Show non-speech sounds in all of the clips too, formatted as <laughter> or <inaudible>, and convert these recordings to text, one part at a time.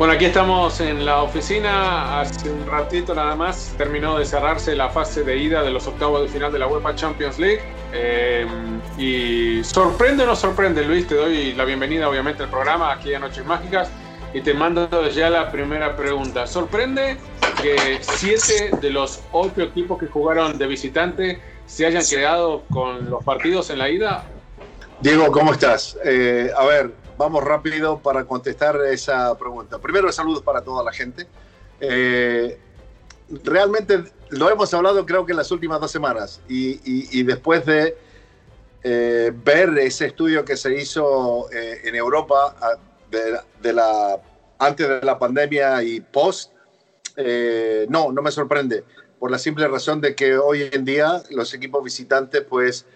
Bueno, aquí estamos en la oficina. Hace un ratito nada más terminó de cerrarse la fase de ida de los octavos de final de la UEFA Champions League. Eh, y sorprende o no sorprende, Luis, te doy la bienvenida obviamente al programa aquí a Noches Mágicas y te mando ya la primera pregunta. ¿Sorprende que siete de los ocho equipos que jugaron de visitante se hayan quedado con los partidos en la ida? Diego, ¿cómo estás? Eh, a ver, vamos rápido para contestar esa pregunta. Primero, saludos para toda la gente. Eh, realmente lo hemos hablado creo que en las últimas dos semanas y, después de eh, ver ese estudio que se hizo eh, en Europa de, la, antes de la pandemia y post, no, no me sorprende por la simple razón de que hoy en día los equipos visitantes pues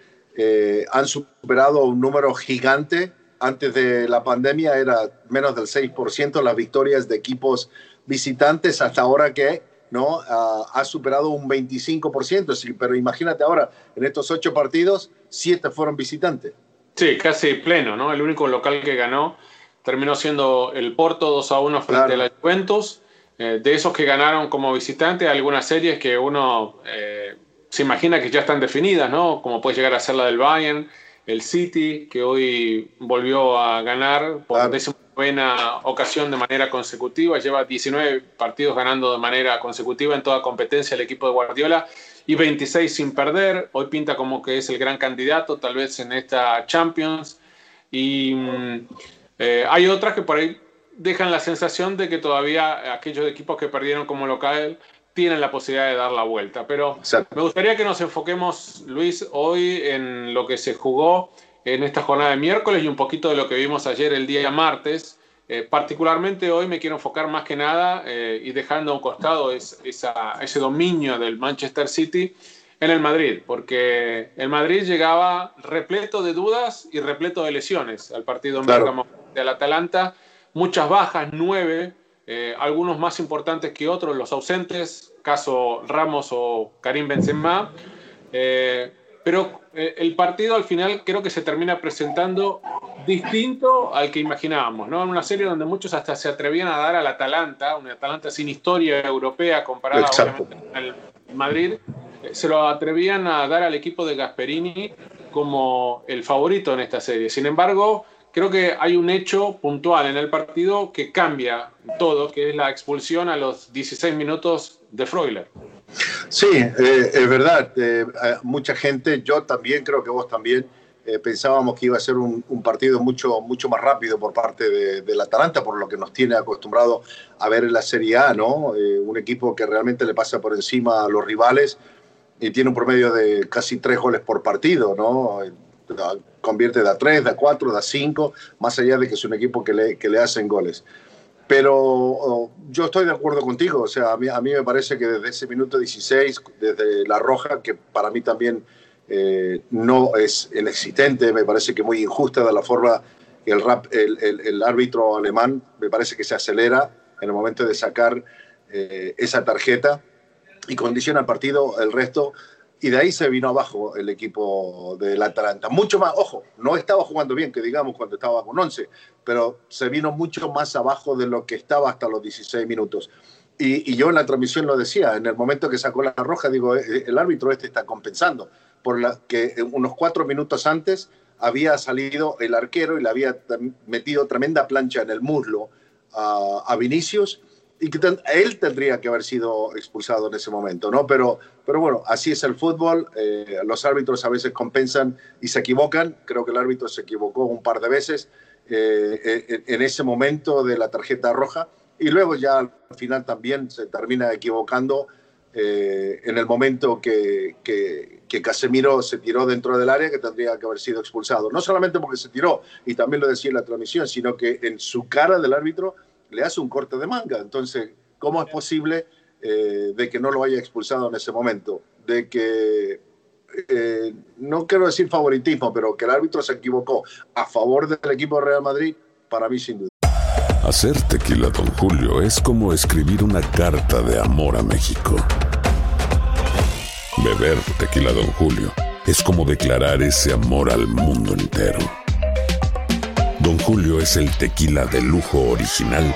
han superado un número gigante antes de la pandemia era menos del 6% las victorias de equipos visitantes, hasta ahora que ¿no? ha superado un 25%. Sí, pero imagínate ahora, en estos ocho partidos, siete fueron visitantes. Sí, casi pleno, ¿no? El único local que ganó terminó siendo el Porto 2 a 1 frente a la Juventus. Eh, de esos que ganaron como visitante, algunas series que uno eh, se imagina que ya están definidas, ¿no? Como puede llegar a ser la del Bayern, el City, que hoy volvió a ganar por décima buena ocasión de manera consecutiva, lleva 19 partidos ganando de manera consecutiva en toda competencia el equipo de Guardiola y 26 sin perder. Hoy pinta como que es el gran candidato, tal vez en esta Champions. Y mm, eh, hay otras que por ahí dejan la sensación de que todavía aquellos equipos que perdieron como local tienen la posibilidad de dar la vuelta. Pero me gustaría que nos enfoquemos, Luis, hoy en lo que se jugó en esta jornada de miércoles y un poquito de lo que vimos ayer el día martes. Eh, particularmente hoy me quiero enfocar más que nada eh, y dejando a un costado ese dominio del Manchester City en el Madrid, porque el Madrid llegaba repleto de dudas y repleto de lesiones al partido claro. del Atalanta, muchas bajas, nueve, eh, algunos más importantes que otros, los ausentes, caso Ramos o Karim Benzema. Eh, pero eh, el partido al final creo que se termina presentando distinto al que imaginábamos, ¿no? En una serie donde muchos hasta se atrevían a dar al Atalanta, una Atalanta sin historia europea comparada con el Madrid, se lo atrevían a dar al equipo de Gasperini como el favorito en esta serie. Sin embargo, creo que hay un hecho puntual en el partido que cambia todo, que es la expulsión a los 16 minutos de Freuler. Sí, eh, es verdad. Eh, mucha gente, yo también, creo que vos también, eh, pensábamos que iba a ser un, partido mucho, mucho más rápido por parte del Atalanta, por lo que nos tiene acostumbrado a ver en la Serie A, ¿no? un equipo que realmente le pasa por encima a los rivales y tiene un promedio de casi tres goles por partido, ¿no? Convierte de a tres, de a cuatro, de a cinco, más allá de que es un equipo que le, que le hacen goles. Pero oh, yo estoy de acuerdo contigo, o sea, a mí, a mí me parece que desde ese minuto 16, desde la roja, que para mí también eh, no es el existente, me parece que muy injusta de la forma el, el, árbitro alemán, me parece que se acelera en el momento de sacar eh, esa tarjeta y condiciona el partido, el resto, y de ahí se vino abajo el equipo del Atalanta. Mucho más, ojo, no estaba jugando bien, que digamos, cuando estaba con 11, pero se vino mucho más abajo de lo que estaba hasta los 16 minutos. Y, yo en la transmisión lo decía, en el momento que sacó la roja, digo, eh, el árbitro este está compensando, por la que unos cuatro minutos antes había salido el arquero y le había metido tremenda plancha en el muslo a, a Vinicius y él tendría que haber sido expulsado en ese momento, ¿no? Pero, pero bueno, así es el fútbol, eh, los árbitros a veces compensan y se equivocan, creo que el árbitro se equivocó un par de veces eh, en ese momento de la tarjeta roja y luego ya al final también se termina equivocando eh, en el momento que, que, que, Casemiro se tiró dentro del área que tendría que haber sido expulsado, no solamente porque se tiró, y también lo decía en la transmisión, sino que en su cara del árbitro le hace un corte de manga. Entonces, ¿cómo es posible eh, de que no lo haya expulsado en ese momento? De que, eh, no quiero decir favoritismo, pero que el árbitro se equivocó a favor del equipo Real Madrid, para mí sin duda. Hacer tequila, don Julio, es como escribir una carta de amor a México. Beber tequila, don Julio, es como declarar ese amor al mundo entero. Don Julio es el tequila de lujo original,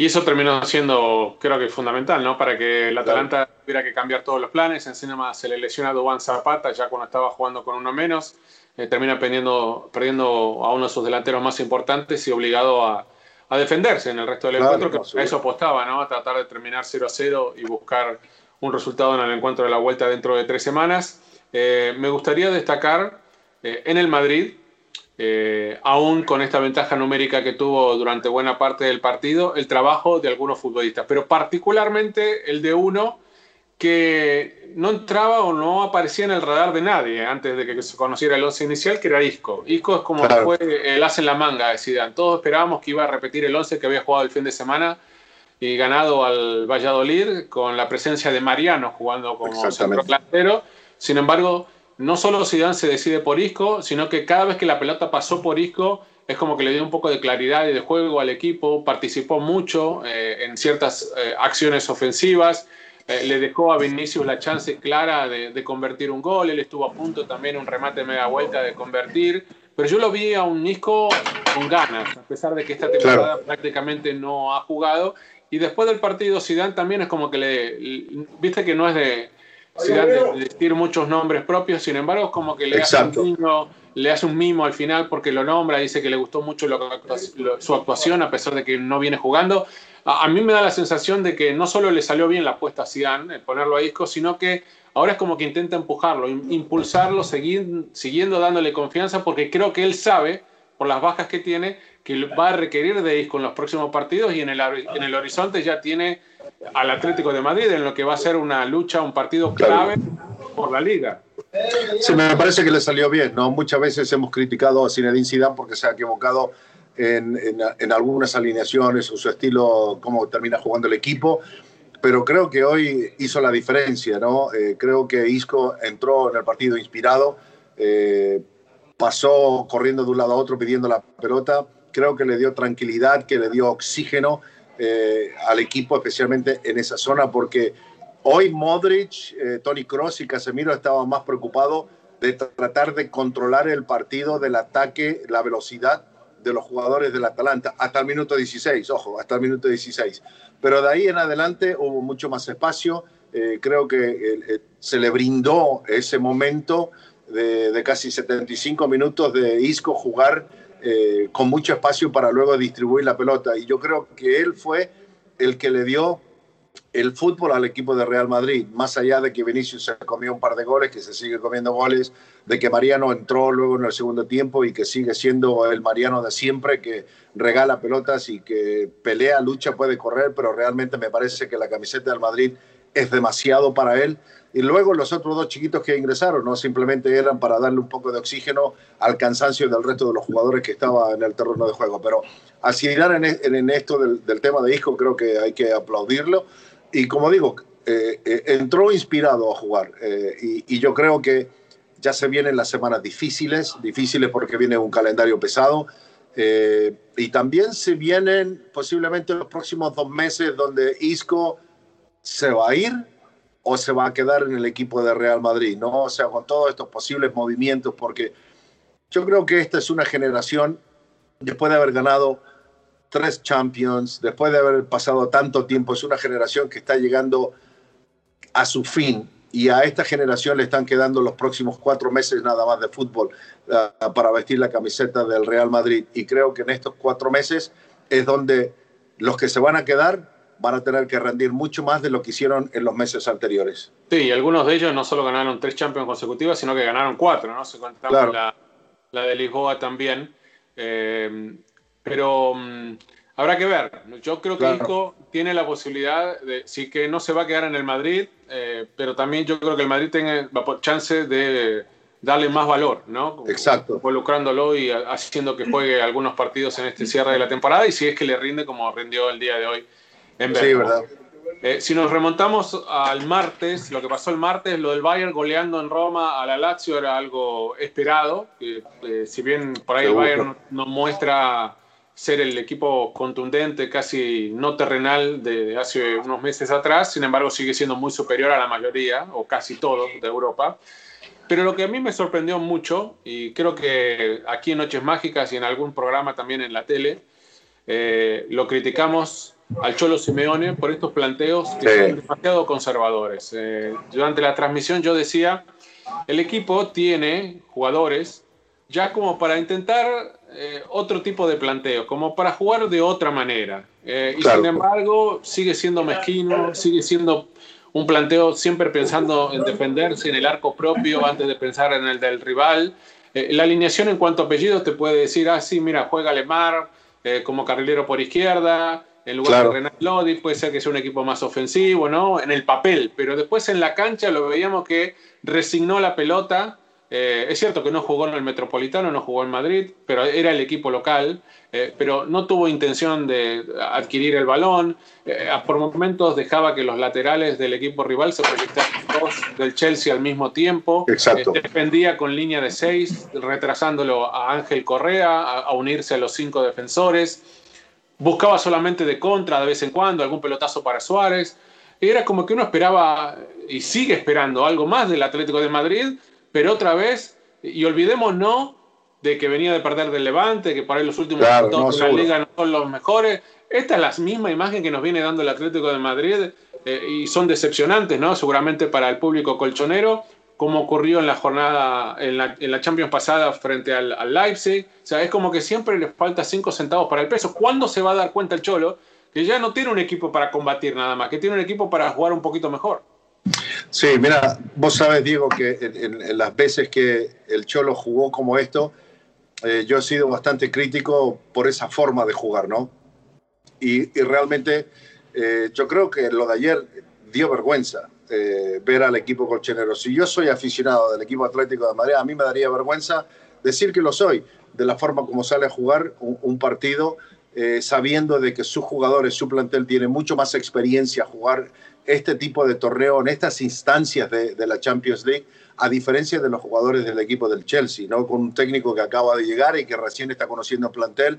Y eso terminó siendo, creo que fundamental, ¿no? Para que el Atalanta tuviera que cambiar todos los planes. Encima se le lesiona a Dubán Zapata ya cuando estaba jugando con uno menos. Eh, termina perdiendo, perdiendo a uno de sus delanteros más importantes y obligado a, a defenderse en el resto del encuentro, que a eso apostaba, ¿no? A tratar de terminar 0 a 0 y buscar un resultado en el encuentro de la vuelta dentro de tres semanas. Eh, me gustaría destacar eh, en el Madrid eh, aún con esta ventaja numérica que tuvo durante buena parte del partido, el trabajo de algunos futbolistas, pero particularmente el de uno que no entraba o no aparecía en el radar de nadie antes de que se conociera el once inicial, que era Isco. Isco es como fue el as en la manga de Zidane. Todos esperábamos que iba a repetir el once que había jugado el fin de semana y ganado al Valladolid con la presencia de Mariano jugando como centro delantero. Sin embargo, no solo Zidane se decide por Isco, sino que cada vez que la pelota pasó por Isco es como que le dio un poco de claridad y de juego al equipo, participó mucho eh, en ciertas eh, acciones ofensivas, eh, le dejó a Vinicius la chance clara de, convertir un gol, él estuvo a punto también un remate media vuelta de convertir, pero yo lo vi a un Isco con ganas, a pesar de que esta temporada prácticamente no ha jugado, y después del partido Zidane también es como que le, viste que no es de de, decir muchos nombres propios, sin embargo, es como que le hace, un le hace un mimo al final porque lo nombra, dice que le gustó mucho su actuación a pesar de que no viene jugando. A, mí me da la sensación de que no solo le salió bien la apuesta a Zidane, el ponerlo a disco, sino que ahora es como que intenta empujarlo, impulsarlo, seguir, siguiendo dándole confianza, porque creo que él sabe, por las bajas que tiene, que va a requerir de Isco en los próximos partidos y en el, en el horizonte ya tiene al Atlético de Madrid en lo que va a ser una lucha, un partido clave por la liga. Sí, me parece que le salió bien, ¿no? Muchas veces hemos criticado a Zinedine Zidane porque se ha equivocado en, en, algunas alineaciones o su estilo, cómo termina jugando el equipo, pero creo que hoy hizo la diferencia, ¿no? Eh, creo que Isco entró en el partido inspirado, eh, pasó corriendo de un lado a otro pidiendo la pelota, creo que le dio tranquilidad, que le dio oxígeno eh, al equipo, especialmente en esa zona, porque hoy Modric, Tony Cross y Casemiro estaban más preocupados de tratar de controlar el partido del ataque, la velocidad de los jugadores del Atalanta hasta el minuto 16, ojo, hasta el minuto 16. Pero de ahí en adelante hubo mucho más espacio. Eh, creo que eh, eh, se le brindó ese momento de, casi 75 minutos de Isco jugar con mucho espacio para luego distribuir la pelota. Y yo creo que él fue el que le dio el fútbol al equipo de Real Madrid, más allá de que Vinicius se comió un par de goles, que se sigue comiendo goles, de que Mariano entró luego en el segundo tiempo y que sigue siendo el Mariano de siempre, que regala pelotas y que pelea, lucha, puede correr, pero realmente me parece que la camiseta del Madrid es demasiado para él. Y luego los otros dos chiquitos que ingresaron, no simplemente eran para darle un poco de oxígeno al cansancio del resto de los jugadores que estaban en el terreno de juego. Pero así en, en esto del, del tema de Hijo, creo que hay que aplaudirlo y como digo, eh, eh, entró inspirado a jugar eh, y, yo creo que ya se vienen las semanas difíciles, difíciles porque viene un calendario pesado y también se vienen posiblemente los próximos dos meses donde Isco se va a ir o se va a quedar en el equipo de Real Madrid, ¿no? O sea, con todos estos posibles movimientos porque yo creo que esta es una generación, después de haber ganado tres Champions, después de haber pasado tanto tiempo, es una generación que está llegando a su fin y a esta generación le están quedando los próximos cuatro meses nada más de fútbol uh, para vestir la camiseta del Real Madrid. Y creo que en estos cuatro meses es donde los que se van a quedar van a tener que rendir mucho más de lo que hicieron en los meses anteriores. Sí, y algunos de ellos no solo ganaron tres Champions consecutivas, sino que ganaron cuatro, ¿no? Se contamos la, la, de Lisboa también. Eh, pero mm, habrá que ver. Yo creo que Isco tiene la posibilidad de, sí que no se va a quedar en el Madrid, eh, pero también yo creo que el Madrid tiene chance de darle más valor, ¿no? Exacto. Involucrándolo y haciendo que juegue algunos partidos en este cierre de la temporada y si es que le rinde como rindió el día de hoy en Sí, verdad. Eh, si nos remontamos al martes, lo que pasó el martes, lo del Bayern goleando en Roma a la Lazio era algo esperado. Eh, si bien por ahí el Bayern no muestra ser el equipo contundente, casi no terrenal de, hace unos meses atrás, sin embargo sigue siendo muy superior a la mayoría, o casi todos, de Europa. Pero lo que a mí me sorprendió mucho, y creo que aquí en Noches Mágicas y en algún programa también en la tele, eh, lo criticamos al Cholo Simeone por estos planteos que son demasiado conservadores. Eh, durante la transmisión yo decía, el equipo tiene jugadores ya como para intentar eh, otro tipo de planteo, como para jugar de otra manera. Eh, y sin embargo, sigue siendo mezquino, sigue siendo un planteo siempre pensando en defenderse en el arco propio antes de pensar en el del rival. Eh, la alineación en cuanto a apellidos te puede decir, ah, sí, mira, juega Lemar como carrilero por izquierda, en lugar de Renan Lodi, puede ser que sea un equipo más ofensivo, ¿no? En el papel, pero después en la cancha lo veíamos que resignó la pelota eh, es cierto que no jugó en el Metropolitano, no jugó en Madrid, pero era el equipo local, eh, pero no tuvo intención de adquirir el balón. Eh, por momentos dejaba que los laterales del equipo rival se proyectaran dos del Chelsea al mismo tiempo. Exacto. defendía con línea de seis, retrasándolo a Ángel Correa, a, unirse a los cinco defensores. Buscaba solamente de contra de vez en cuando, algún pelotazo para Suárez. Era como que uno esperaba y sigue esperando algo más del Atlético de Madrid pero otra vez, y olvidémonos de que venía de perder del Levante, que por ahí los últimos minutos de la liga no son los mejores. Esta es la misma imagen que nos viene dando el Atlético de Madrid eh, y son decepcionantes, ¿no? Seguramente para el público colchonero, como ocurrió en la jornada, en la, en la Champions pasada frente al, al, Leipzig. O sea, es como que siempre le falta cinco centavos para el peso. ¿Cuándo se va a dar cuenta el Cholo que ya no tiene un equipo para combatir nada más, que tiene un equipo para jugar un poquito mejor? Sí, mira, vos sabes, Diego, que en, las veces que el Cholo jugó como esto, eh, yo he sido bastante crítico por esa forma de jugar, ¿no? Y, realmente eh, yo creo que lo de ayer dio vergüenza eh, ver al equipo colchonero. Si yo soy aficionado del equipo Atlético de Madrid, a mí me daría vergüenza decir que lo soy, de la forma como sale a jugar un, partido, sabiendo de que sus jugadores, su plantel tiene mucho más experiencia jugar este tipo de torneo en estas instancias de, la Champions League, a diferencia de los jugadores del equipo del Chelsea, ¿no? con un técnico que acaba de llegar y que recién está conociendo el plantel,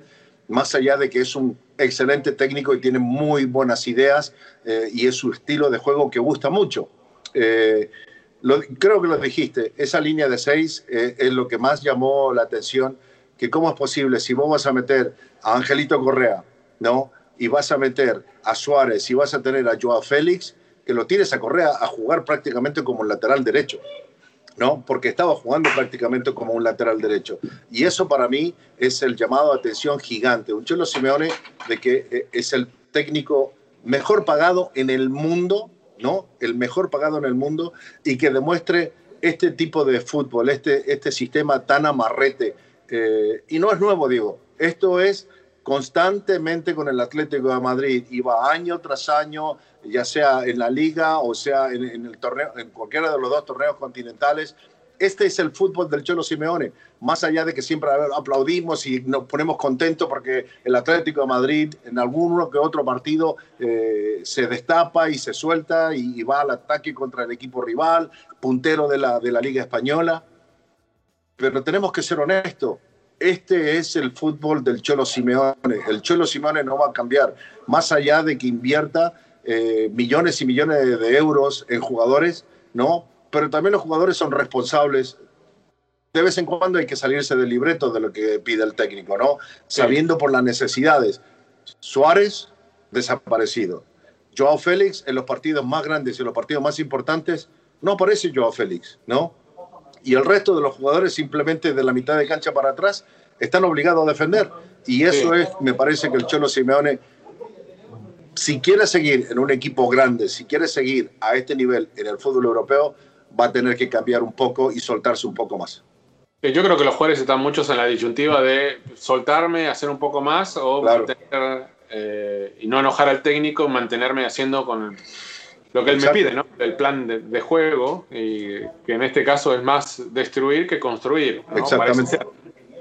más allá de que es un excelente técnico y tiene muy buenas ideas eh, y es su estilo de juego que gusta mucho. Eh, creo que lo dijiste, esa línea de seis eh, es lo que más llamó la atención, que cómo es posible, si vos vas a meter a Angelito Correa, ¿no? Y vas a meter a Suárez y vas a tener a Joao Félix, que lo tienes a Correa a jugar prácticamente como un lateral derecho. ¿No? Porque estaba jugando prácticamente como un lateral derecho. Y eso para mí es el llamado a atención gigante. Un Cholo Simeone de que eh, es el técnico mejor pagado en el mundo, ¿no? El mejor pagado en el mundo y que demuestre este tipo de fútbol, este, este sistema tan amarrete. Eh, y no es nuevo, digo. Esto es constantemente con el Atlético de Madrid. Iba año tras año ya sea en la liga o sea en, el torneo, en cualquiera de los dos torneos continentales. Este es el fútbol del Cholo Simeone, más allá de que siempre aplaudimos y nos ponemos contentos porque el Atlético de Madrid en alguno que otro partido eh, se destapa y se suelta y, va al ataque contra el equipo rival, puntero de la, de la Liga Española. Pero tenemos que ser honestos, este es el fútbol del Cholo Simeone. El Cholo Simeone no va a cambiar, más allá de que invierta eh, millones y millones de euros en jugadores, ¿no? Pero también los jugadores son responsables. De vez en cuando hay que salirse del libreto de lo que pide el técnico, ¿no? Sabiendo por las necesidades. Suárez, desaparecido. Joao Félix, en los partidos más grandes y en los partidos más importantes, no aparece Joao Félix, ¿no? Y el resto de los jugadores simplemente de la mitad de cancha para atrás están obligados a defender. Y eso es, me parece que el Cholo Simeone si quiere seguir en un equipo grande, si quiere seguir a este nivel en el fútbol europeo, va a tener que cambiar un poco y soltarse un poco más. Yo creo que los jugadores están muchos en la disyuntiva de soltarme, hacer un poco más o mantener, eh, y no enojar al técnico, mantenerme haciendo con lo que él me pide, ¿no? El plan de, juego, y que en este caso es más destruir que construir. Exactamente.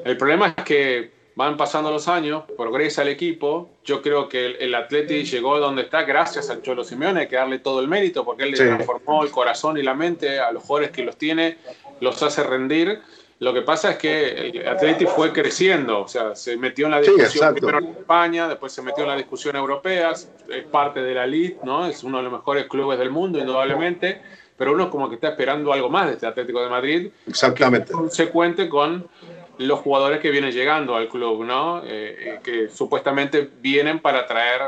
El problema es que van pasando los años, progresa el equipo. Yo creo que el, el Atleti llegó donde está gracias al Cholo Simeone, hay que darle todo el mérito porque él le transformó el corazón y la mente a los jugadores que los tiene, los hace rendir. Lo que pasa es que el Atleti fue creciendo, o sea, se metió en la discusión primero en España, después se metió en la discusión europea, es parte de la elite, ¿no? Es uno de los mejores clubes del mundo, indudablemente, pero uno como que está esperando algo más de este Atlético de Madrid. Exactamente. Consecuente con los jugadores que vienen llegando al club, ¿no? Eh, eh, que supuestamente vienen para traer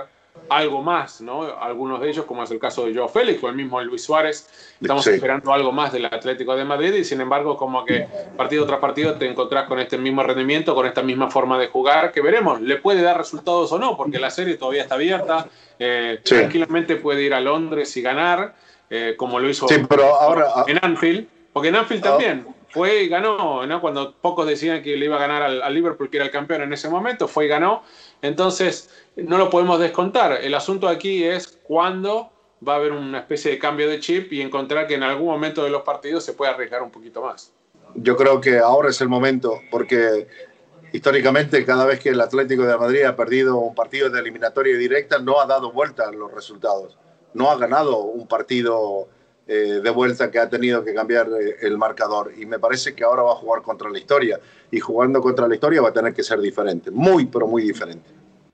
algo más, ¿no? Algunos de ellos, como es el caso de Joe Félix o el mismo Luis Suárez, estamos esperando algo más del Atlético de Madrid y sin embargo como que partido tras partido te encontrás con este mismo rendimiento, con esta misma forma de jugar, que veremos, le puede dar resultados o no, porque la serie todavía está abierta, eh, tranquilamente puede ir a Londres y ganar, como lo hizo ahora, en Anfield, porque en Anfield ah. también fue y ganó, ¿no? Cuando pocos decían que le iba a ganar al, Liverpool, que era el campeón en ese momento, fue y ganó. Entonces, no lo podemos descontar. El asunto aquí es cuándo va a haber una especie de cambio de chip y encontrar que en algún momento de los partidos se puede arriesgar un poquito más. Yo creo que ahora es el momento, porque históricamente cada vez que el Atlético de Madrid ha perdido un partido de eliminatoria directa, no ha dado vuelta a los resultados. No ha ganado un partido eh, de vuelta que ha tenido que cambiar eh, el marcador. Y me parece que ahora va a jugar contra la historia. Y jugando contra la historia va a tener que ser diferente. Muy, pero muy diferente.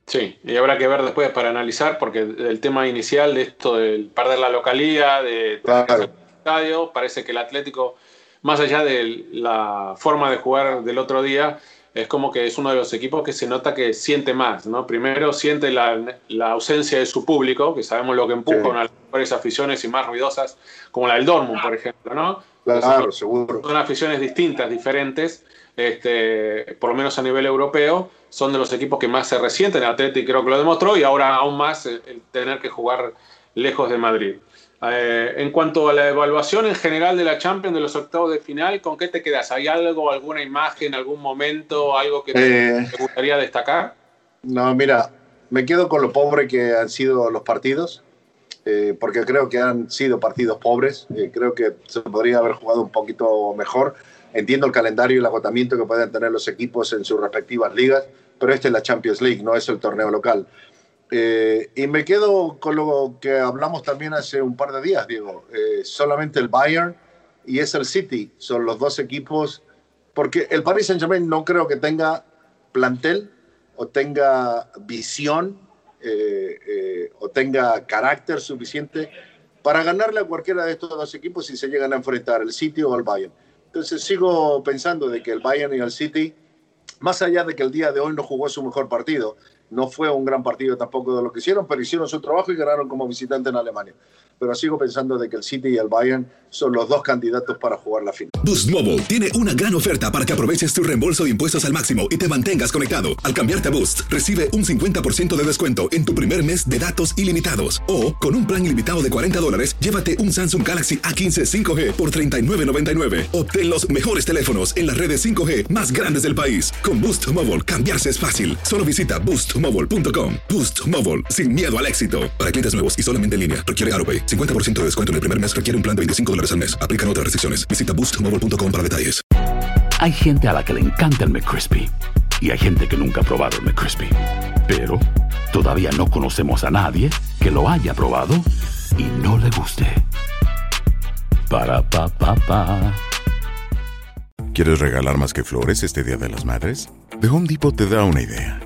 Sí, y habrá que ver después para analizar, porque el tema inicial de esto del perder la localía, de el estadio, parece que el Atlético, más allá de la forma de jugar del otro día, es como que es uno de los equipos que se nota que siente más, ¿no? Primero siente la, la ausencia de su público, que sabemos lo que empuja a las mejores aficiones y más ruidosas, como la del Dortmund, por ejemplo, ¿no? Claro, seguro. Son aficiones distintas, diferentes, este, por lo menos a nivel europeo, son de los equipos que más se resienten, el Atlético creo que lo demostró, y ahora aún más el, tener que jugar lejos de Madrid. Eh, en cuanto a la evaluación en general de la Champions de los octavos de final, ¿con qué te quedas? ¿Hay algo, alguna imagen, algún momento, algo que te, eh, gustaría destacar? No, mira, me quedo con lo pobre que han sido los partidos, eh, porque creo que han sido partidos pobres. creo que se podría haber jugado un poquito mejor. Entiendo el calendario y el agotamiento que pueden tener los equipos en sus respectivas ligas, pero esta es la Champions League, no es el torneo local. Eh, y me quedo con lo que hablamos también hace un par de días, Diego. Eh, solamente el Bayern y es el City son los dos equipos, porque el Paris Saint Germain no creo que tenga plantel o tenga visión eh, o tenga carácter suficiente para ganarle a cualquiera de estos dos equipos si se llegan a enfrentar, el City o el Bayern. Entonces sigo pensando de que el Bayern y el City, más allá de que el día de hoy no jugó su mejor partido, no fue un gran partido tampoco de lo que hicieron, pero hicieron su trabajo y ganaron como visitante en Alemania pero sigo pensando de que el City y el Bayern son los dos candidatos para jugar la final. Boost Mobile tiene una gran oferta para que aproveches tu reembolso de impuestos al máximo y te mantengas conectado. Al cambiarte a Boost, recibe un 50% de descuento en tu primer mes de datos ilimitados. O, con un plan ilimitado de 40 dólares, llévate un Samsung Galaxy A15 5G por $39.99. Obtén los mejores teléfonos en las redes 5G más grandes del país. Con Boost Mobile, cambiarse es fácil. Solo visita boostmobile.com. Boost Mobile, sin miedo al éxito. Para clientes nuevos y solamente en línea, requiere AroPay. 50% de descuento en el primer mes requiere un plan de 25 dólares al mes. Aplican otras restricciones. Visita boostmobile.com para detalles. Hay gente a la que le encanta el McCrispy y hay gente que nunca ha probado el McCrispy. Pero todavía no conocemos a nadie que lo haya probado y no le guste. Para pa pa pa. ¿Quieres regalar más que flores este Día de las Madres? The Home Depot te da una idea.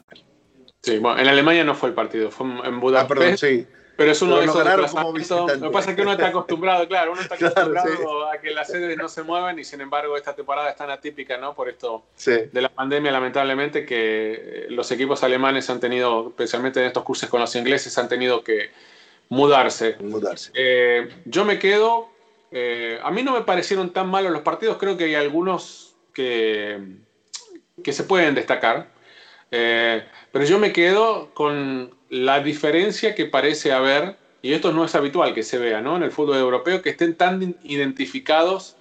Sí, bueno, en Alemania no fue el partido, fue en Budapest. Ah, pero es uno de esos desplazamientos. Lo que pasa es que uno está acostumbrado, claro, uno está <laughs> acostumbrado a que las sedes no se muevan y sin embargo esta temporada es tan atípica, ¿no? Por esto de la pandemia, lamentablemente, que los equipos alemanes han tenido, especialmente en estos cursos con los ingleses, han tenido que mudarse. Mudarse. Eh, yo me quedo. Eh, a mí no me parecieron tan malos los partidos, creo que hay algunos que, que se pueden destacar. Eh, pero yo me quedo con la diferencia que parece haber, y esto no es habitual que se vea ¿no? en el fútbol europeo, que estén tan identificados.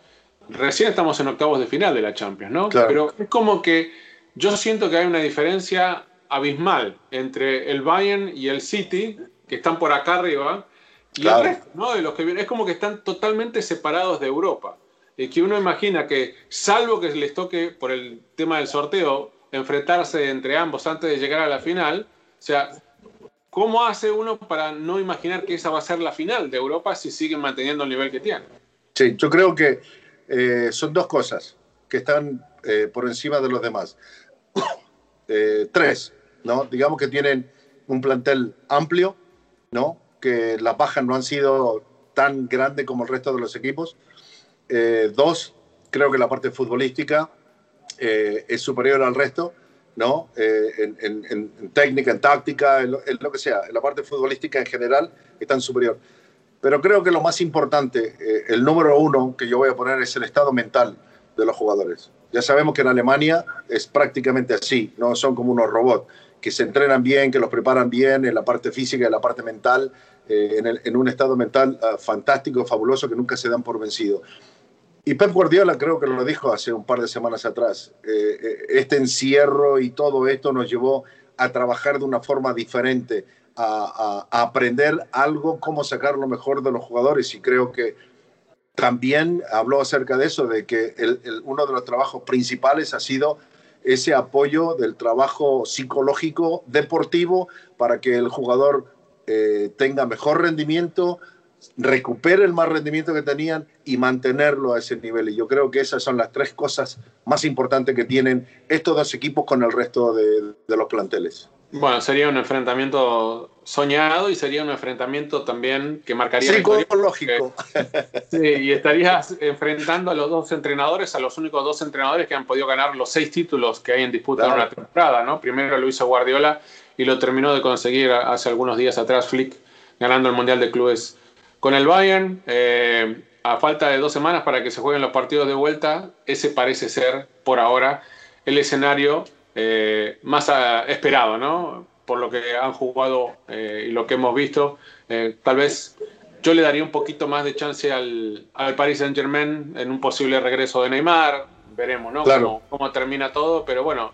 Recién estamos en octavos de final de la Champions, ¿no? Pero es como que yo siento que hay una diferencia abismal entre el Bayern y el City, que están por acá arriba, y el resto, ¿no? De los que vienen. Es como que están totalmente separados de Europa. Y que uno imagina que, salvo que les toque por el tema del sorteo, enfrentarse entre ambos antes de llegar a la final. O sea, ¿cómo hace uno para no imaginar que esa va a ser la final de Europa si siguen manteniendo el nivel que tienen? Sí, yo creo que eh, son dos cosas que están eh, por encima de los demás. <coughs> Eh, tres, ¿no? Digamos que tienen un plantel amplio, ¿no? Que las bajas no han sido tan grandes como el resto de los equipos. dos, creo que la parte futbolística eh, es superior al resto, ¿no? Eh, en, técnica, en táctica, en lo, que sea, en la parte futbolística en general, están superior. Pero creo que lo más importante, eh, el número uno que yo voy a poner es el estado mental de los jugadores. Ya sabemos que en Alemania es prácticamente así, no son como unos robots que se entrenan bien, que los preparan bien en la parte física en la parte mental, en, un estado mental ah, fantástico, fabuloso, que nunca se dan por vencido. Y Pep Guardiola creo que lo dijo hace un par de semanas atrás. Eh, eh, este encierro y todo esto nos llevó a trabajar de una forma diferente, a, aprender algo, cómo sacar lo mejor de los jugadores. Y creo que también habló acerca de eso, de que uno de los trabajos principales ha sido ese apoyo del trabajo psicológico deportivo para que el jugador eh, tenga mejor rendimiento, recupere el más rendimiento que tenían y mantenerlo a ese nivel. Y yo creo que esas son las tres cosas más importantes que tienen estos dos equipos con el resto de, los planteles. Bueno, sería un enfrentamiento soñado y sería un enfrentamiento también que marcaría... Psicológico. Sí, y estarías enfrentando a los dos entrenadores, a los únicos dos entrenadores que han podido ganar los seis títulos que hay en disputa en una temporada, ¿no? Primero lo hizo Guardiola y lo terminó de conseguir hace algunos días atrás Flick, ganando el Mundial de Clubes con el Bayern, eh, a falta de dos semanas para que se jueguen los partidos de vuelta, ese parece ser, por ahora, el escenario eh, más esperado, ¿no? Por lo que han jugado eh, y lo que hemos visto. tal vez yo le daría un poquito más de chance al, al Paris Saint Germain en un posible regreso de Neymar. Veremos, ¿no? Cómo, cómo termina todo, pero bueno.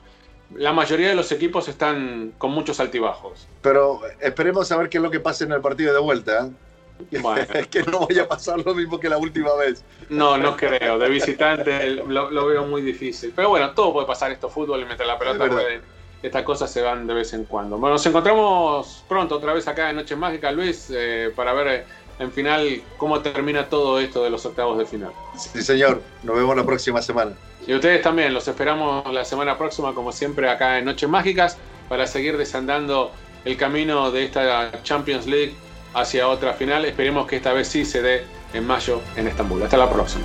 La mayoría de los equipos están con muchos altibajos. Pero esperemos a ver qué es lo que pasa en el partido de vuelta. Bueno. <laughs> que no vaya a pasar lo mismo que la última vez. No, no creo. De visitante lo, veo muy difícil. Pero bueno, todo puede pasar esto fútbol y mientras la pelota estas cosas se van de vez en cuando. Bueno, nos encontramos pronto otra vez acá en Noches Mágicas, Luis, eh, para ver eh, en final cómo termina todo esto de los octavos de final. Sí, señor. Nos vemos la próxima semana. Y ustedes también, los esperamos la semana próxima, como siempre, acá en Noches Mágicas, para seguir desandando el camino de esta Champions League hacia otra final. Esperemos que esta vez sí se dé en mayo en Estambul. Hasta la próxima.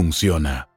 funciona.